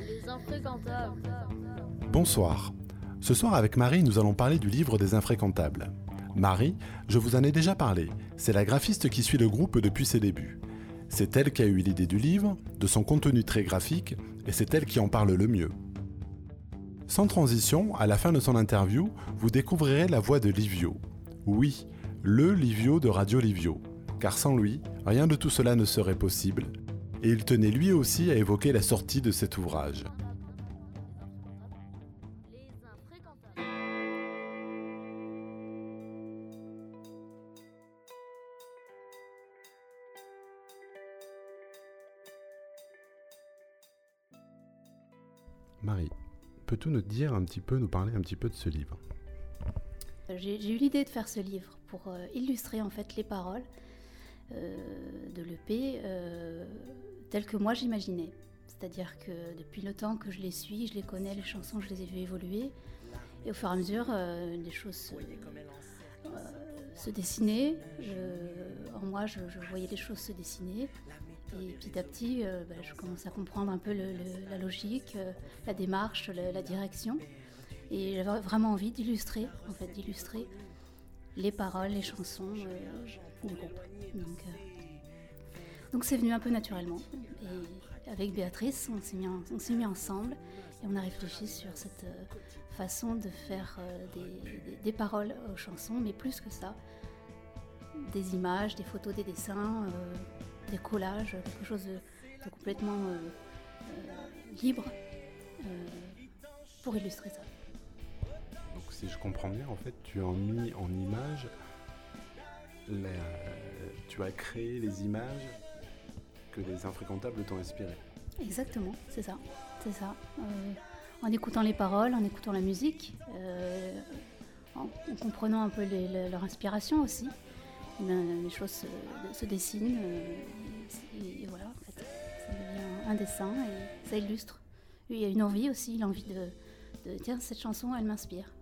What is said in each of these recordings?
Les infréquentables. Bonsoir. Ce soir avec Marie, nous allons parler du livre des infréquentables. Marie, je vous en ai déjà parlé, c'est la graphiste qui suit le groupe depuis ses débuts. C'est elle qui a eu l'idée du livre, de son contenu très graphique, et c'est elle qui en parle le mieux. Sans transition, à la fin de son interview, vous découvrirez la voix de Livio. Oui, le Livio de Radio Livio. Car sans lui, rien de tout cela ne serait possible. Et il tenait lui aussi à évoquer la sortie de cet ouvrage. Marie, peux-tu nous dire un petit peu, nous parler un petit peu de ce livre? J'ai j'ai eu l'idée de faire ce livre pour euh, illustrer en fait les paroles euh, de l'EP euh, telles que moi j'imaginais. C'est-à-dire que depuis le temps que je les suis, je les connais, les chansons, je les ai vues évoluer. Et au fur et à mesure, euh, les choses se, euh, dessinaient. En moi, je, voyais les choses se dessiner. Et petit à petit, euh, bah, je commence à comprendre un peu la logique, euh, la démarche, la- la direction. Et j'avais vraiment envie d'illustrer, en fait, d'illustrer les paroles, les chansons euh, du groupe. Donc, euh, donc c'est venu un peu naturellement. Et avec Béatrice, on s'est mis, ensemble et on a réfléchi sur cette euh, façon de faire euh, des, paroles aux chansons, mais plus que ça, des images, des photos, des dessins, euh, des collages, quelque chose de, complètement euh, euh, libre euh, pour illustrer ça. Si je comprends bien, en fait, tu as mis en image, tu as créé les images que les infréquentables t'ont inspirées. Exactement, c'est ça, c'est ça. Euh, en écoutant les paroles, en écoutant la musique, euh, en, en comprenant un peu leur inspiration aussi, eh ben, les choses se, dessinent euh, et, et voilà, en fait, ça devient un dessin et ça illustre. Il y a une envie aussi, l'envie de, de tiens cette chanson, elle m'inspire.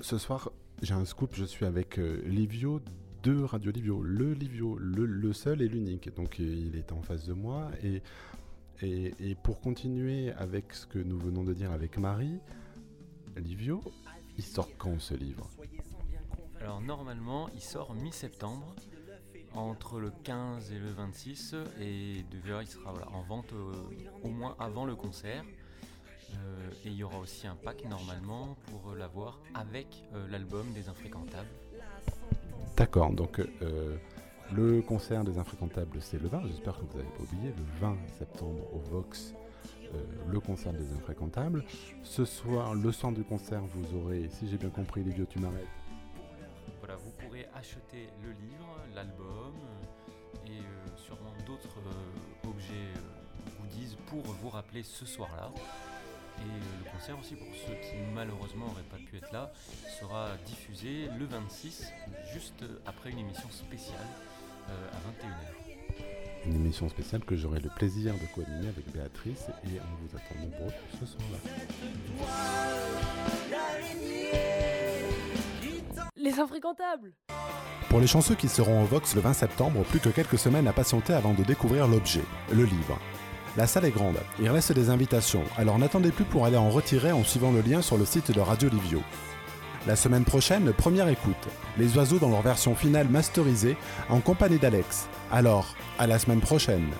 Ce soir, j'ai un scoop, je suis avec euh, Livio de Radio Livio, le Livio, le, seul et l'unique. Donc il est en face de moi. Et, pour continuer avec ce que nous venons de dire avec Marie, Livio, il sort quand ce livre? Alors normalement, il sort mi-septembre, entre le 15 et le 26, et de il sera en vente euh, au moins avant le concert. Euh, et il y aura aussi un pack normalement pour euh, l'avoir avec euh, l'album des Infréquentables. D'accord, donc euh, le concert des Infréquentables, c'est le 20, j'espère que vous n'avez pas oublié, le 20 septembre au Vox, le concert des Infréquentables. Ce soir, le soir du concert, vous aurez, si j'ai bien compris, Livio, tu m'arrêtes, Voilà, vous pourrez acheter le livre, l'album et sûrement d'autres objets goodies pour vous rappeler ce soir-là. Et euh, le concert aussi, pour ceux qui malheureusement n'auraient pas pu être là, sera diffusé le 26, juste après une émission spéciale euh, à 21h. une émission spéciale que j'aurai le plaisir de co-animer avec Béatrice et on vous attend nombreux ce soir-là. Les infréquentables Pour les chanceux qui seront au Vox le 20 septembre, plus que quelques semaines à patienter avant de découvrir l'objet, le livre. La salle est grande, il reste des invitations, alors n'attendez plus pour aller en retirer en suivant le lien sur le site de Radio Livio. La semaine prochaine, première écoute, les oiseaux dans leur version finale masterisée en compagnie d'Alex. Alors, à la semaine prochaine